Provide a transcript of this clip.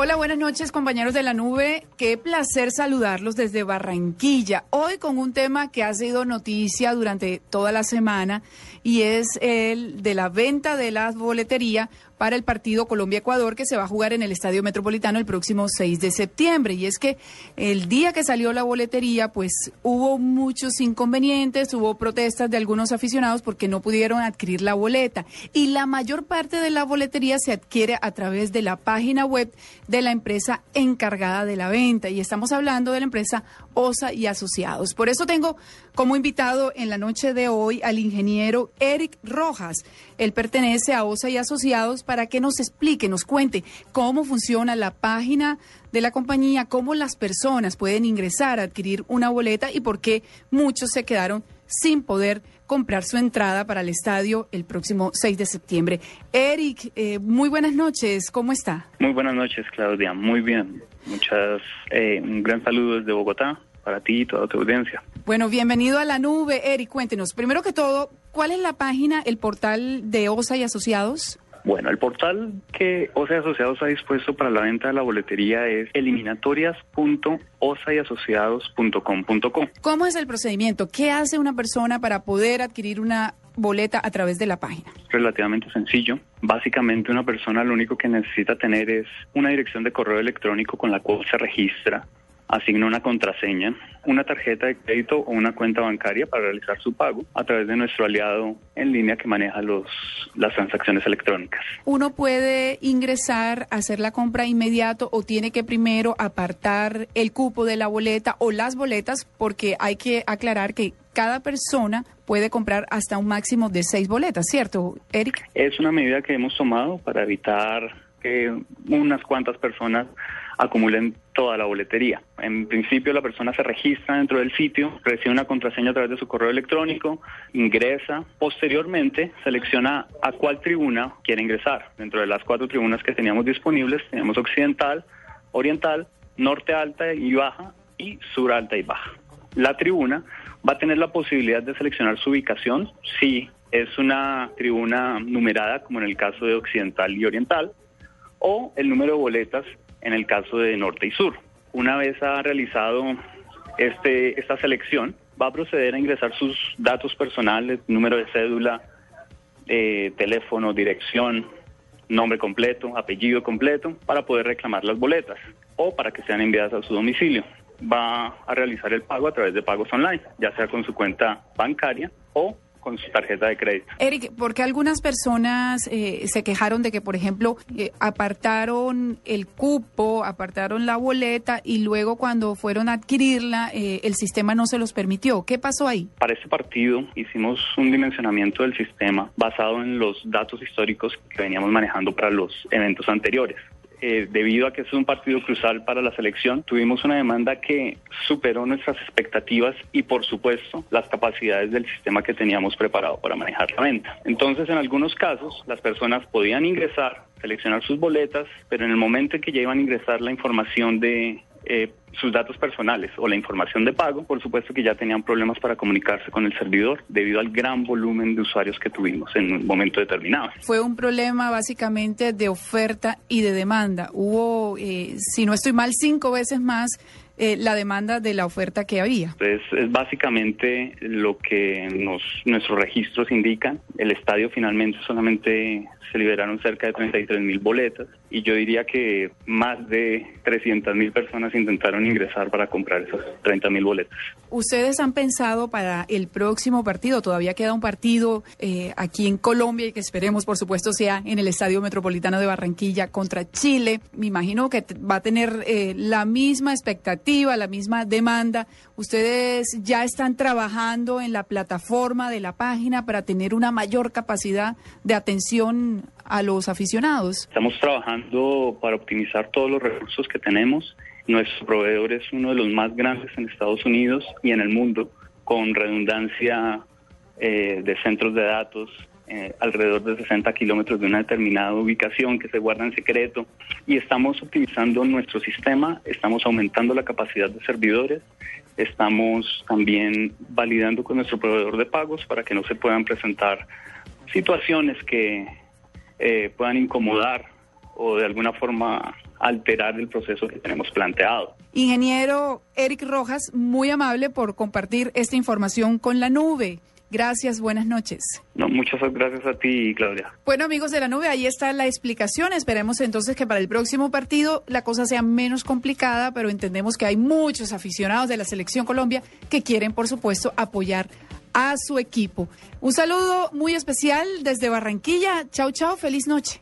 Hola, buenas noches compañeros de la nube. Qué placer saludarlos desde Barranquilla. Hoy con un tema que ha sido noticia durante toda la semana y es el de la venta de la boletería para el partido Colombia-Ecuador que se va a jugar en el Estadio Metropolitano el próximo 6 de septiembre. Y es que el día que salió la boletería, pues hubo muchos inconvenientes, hubo protestas de algunos aficionados porque no pudieron adquirir la boleta. Y la mayor parte de la boletería se adquiere a través de la página web de la empresa encargada de la venta. Y estamos hablando de la empresa OSA y Asociados. Por eso tengo como invitado en la noche de hoy al ingeniero Eric Rojas. Él pertenece a OSA y Asociados para que nos explique, nos cuente cómo funciona la página de la compañía, cómo las personas pueden ingresar a adquirir una boleta y por qué muchos se quedaron sin poder comprar su entrada para el estadio el próximo 6 de septiembre. Eric, eh, muy buenas noches, ¿cómo está? Muy buenas noches, Claudia, muy bien. Muchas, eh, un gran saludo desde Bogotá para ti y toda tu audiencia. Bueno, bienvenido a la nube, Eric, cuéntenos, primero que todo, ¿cuál es la página, el portal de OSA y Asociados? Bueno, el portal que OSA y Asociados ha dispuesto para la venta de la boletería es eliminatorias.osayasociados.com.co. ¿Cómo es el procedimiento? ¿Qué hace una persona para poder adquirir una boleta a través de la página? Relativamente sencillo. Básicamente una persona lo único que necesita tener es una dirección de correo electrónico con la cual se registra asigna una contraseña, una tarjeta de crédito o una cuenta bancaria para realizar su pago a través de nuestro aliado en línea que maneja los, las transacciones electrónicas. ¿Uno puede ingresar, hacer la compra inmediato o tiene que primero apartar el cupo de la boleta o las boletas? Porque hay que aclarar que cada persona puede comprar hasta un máximo de seis boletas, ¿cierto, Eric? Es una medida que hemos tomado para evitar que unas cuantas personas acumulen toda la boletería. En principio la persona se registra dentro del sitio, recibe una contraseña a través de su correo electrónico, ingresa, posteriormente selecciona a cuál tribuna quiere ingresar. Dentro de las cuatro tribunas que teníamos disponibles, tenemos occidental, oriental, norte alta y baja y sur alta y baja. La tribuna va a tener la posibilidad de seleccionar su ubicación si es una tribuna numerada como en el caso de occidental y oriental o el número de boletas en el caso de norte y sur. Una vez ha realizado este, esta selección, va a proceder a ingresar sus datos personales, número de cédula, eh, teléfono, dirección, nombre completo, apellido completo, para poder reclamar las boletas o para que sean enviadas a su domicilio. Va a realizar el pago a través de pagos online, ya sea con su cuenta bancaria o con su tarjeta de crédito. Eric, porque algunas personas eh, se quejaron de que, por ejemplo, eh, apartaron el cupo, apartaron la boleta y luego cuando fueron a adquirirla, eh, el sistema no se los permitió. ¿Qué pasó ahí? Para este partido hicimos un dimensionamiento del sistema basado en los datos históricos que veníamos manejando para los eventos anteriores. Eh, debido a que es un partido crucial para la selección, tuvimos una demanda que superó nuestras expectativas y, por supuesto, las capacidades del sistema que teníamos preparado para manejar la venta. Entonces, en algunos casos, las personas podían ingresar, seleccionar sus boletas, pero en el momento en que ya iban a ingresar la información de eh, sus datos personales o la información de pago, por supuesto que ya tenían problemas para comunicarse con el servidor debido al gran volumen de usuarios que tuvimos en un momento determinado. Fue un problema básicamente de oferta y de demanda. Hubo, eh, si no estoy mal, cinco veces más eh, la demanda de la oferta que había. Pues es básicamente lo que nos, nuestros registros indican. El estadio finalmente solamente se liberaron cerca de 33 mil boletas y yo diría que más de 300 mil personas intentaron ingresar para comprar esas 30 mil boletas. ¿Ustedes han pensado para el próximo partido? Todavía queda un partido eh, aquí en Colombia y que esperemos, por supuesto, sea en el Estadio Metropolitano de Barranquilla contra Chile. Me imagino que va a tener eh, la misma expectativa la misma demanda. Ustedes ya están trabajando en la plataforma de la página para tener una mayor capacidad de atención a los aficionados. Estamos trabajando para optimizar todos los recursos que tenemos. Nuestro proveedor es uno de los más grandes en Estados Unidos y en el mundo, con redundancia eh, de centros de datos, eh, alrededor de 60 kilómetros de una determinada ubicación que se guarda en secreto. Y estamos optimizando nuestro sistema, estamos aumentando la capacidad de servidores, estamos también validando con nuestro proveedor de pagos para que no se puedan presentar situaciones que eh, puedan incomodar o de alguna forma alterar el proceso que tenemos planteado. Ingeniero Eric Rojas, muy amable por compartir esta información con la nube. Gracias, buenas noches. No, muchas gracias a ti, Claudia. Bueno, amigos de la nube, ahí está la explicación. Esperemos entonces que para el próximo partido la cosa sea menos complicada, pero entendemos que hay muchos aficionados de la Selección Colombia que quieren, por supuesto, apoyar a su equipo. Un saludo muy especial desde Barranquilla. Chao, chao, feliz noche.